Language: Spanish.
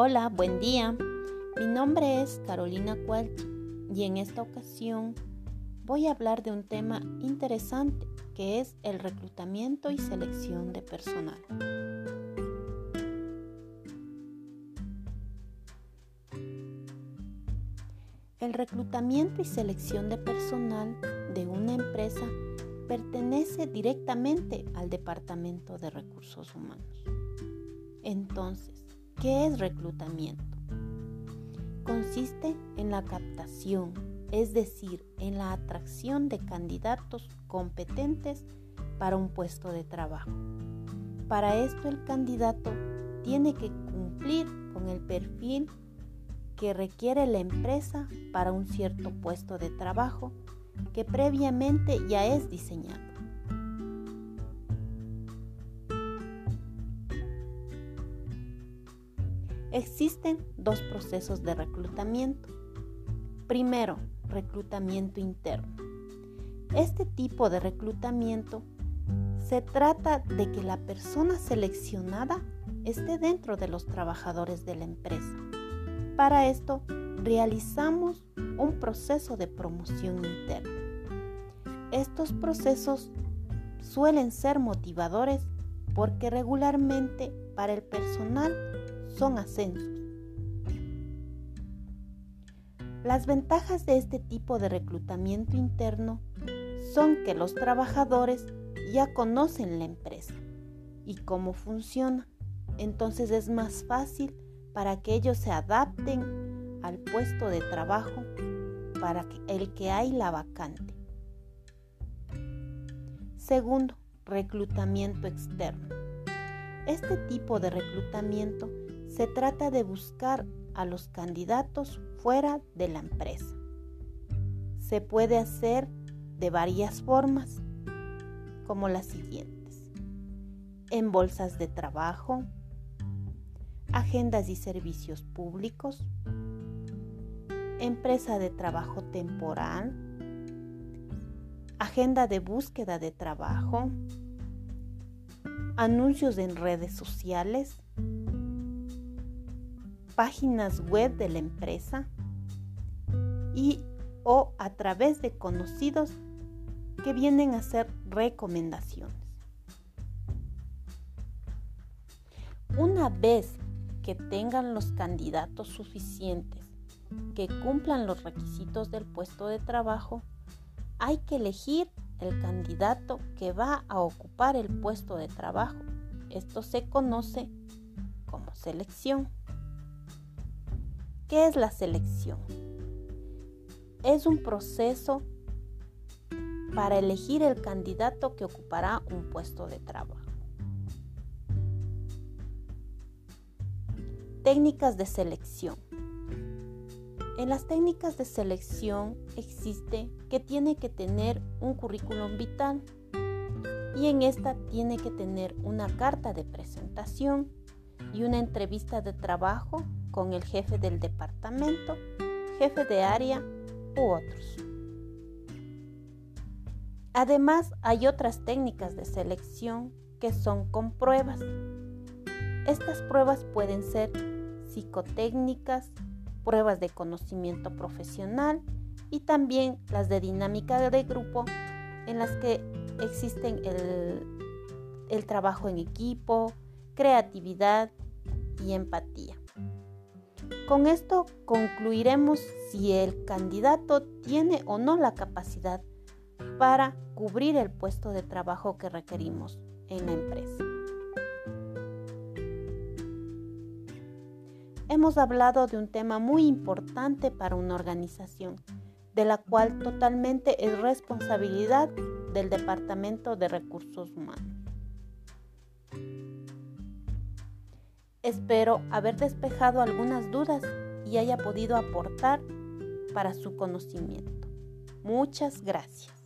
Hola, buen día. Mi nombre es Carolina Cuelch y en esta ocasión voy a hablar de un tema interesante que es el reclutamiento y selección de personal. El reclutamiento y selección de personal de una empresa pertenece directamente al Departamento de Recursos Humanos. Entonces, ¿qué es reclutamiento? Consiste en la captación, es decir, en la atracción de candidatos competentes para un puesto de trabajo. Para esto el candidato tiene que cumplir con el perfil que requiere la empresa para un cierto puesto de trabajo que previamente ya es diseñado. Existen dos procesos de reclutamiento. Primero, reclutamiento interno. Este tipo de reclutamiento se trata de que la persona seleccionada esté dentro de los trabajadores de la empresa. Para esto, realizamos un proceso de promoción interna. Estos procesos suelen ser motivadores porque regularmente para el personal son ascensos. Las ventajas de este tipo de reclutamiento interno son que los trabajadores ya conocen la empresa y cómo funciona, entonces es más fácil para que ellos se adapten al puesto de trabajo para el que hay la vacante. Segundo, reclutamiento externo. Este tipo de reclutamiento se trata de buscar a los candidatos fuera de la empresa. Se puede hacer de varias formas, como las siguientes. En bolsas de trabajo, agendas y servicios públicos, empresa de trabajo temporal, agenda de búsqueda de trabajo, anuncios en redes sociales, páginas web de la empresa y o a través de conocidos que vienen a hacer recomendaciones. Una vez que tengan los candidatos suficientes que cumplan los requisitos del puesto de trabajo, hay que elegir el candidato que va a ocupar el puesto de trabajo. Esto se conoce como selección. ¿Qué es la selección? Es un proceso para elegir el candidato que ocupará un puesto de trabajo. Técnicas de selección. En las técnicas de selección existe que tiene que tener un currículum vital y en esta tiene que tener una carta de presentación y una entrevista de trabajo con el jefe del departamento, jefe de área u otros. Además, hay otras técnicas de selección que son con pruebas. Estas pruebas pueden ser psicotécnicas, pruebas de conocimiento profesional y también las de dinámica de grupo en las que existen el, el trabajo en equipo, creatividad y empatía. Con esto concluiremos si el candidato tiene o no la capacidad para cubrir el puesto de trabajo que requerimos en la empresa. hemos hablado de un tema muy importante para una organización, de la cual totalmente es responsabilidad del Departamento de Recursos Humanos. Espero haber despejado algunas dudas y haya podido aportar para su conocimiento. Muchas gracias.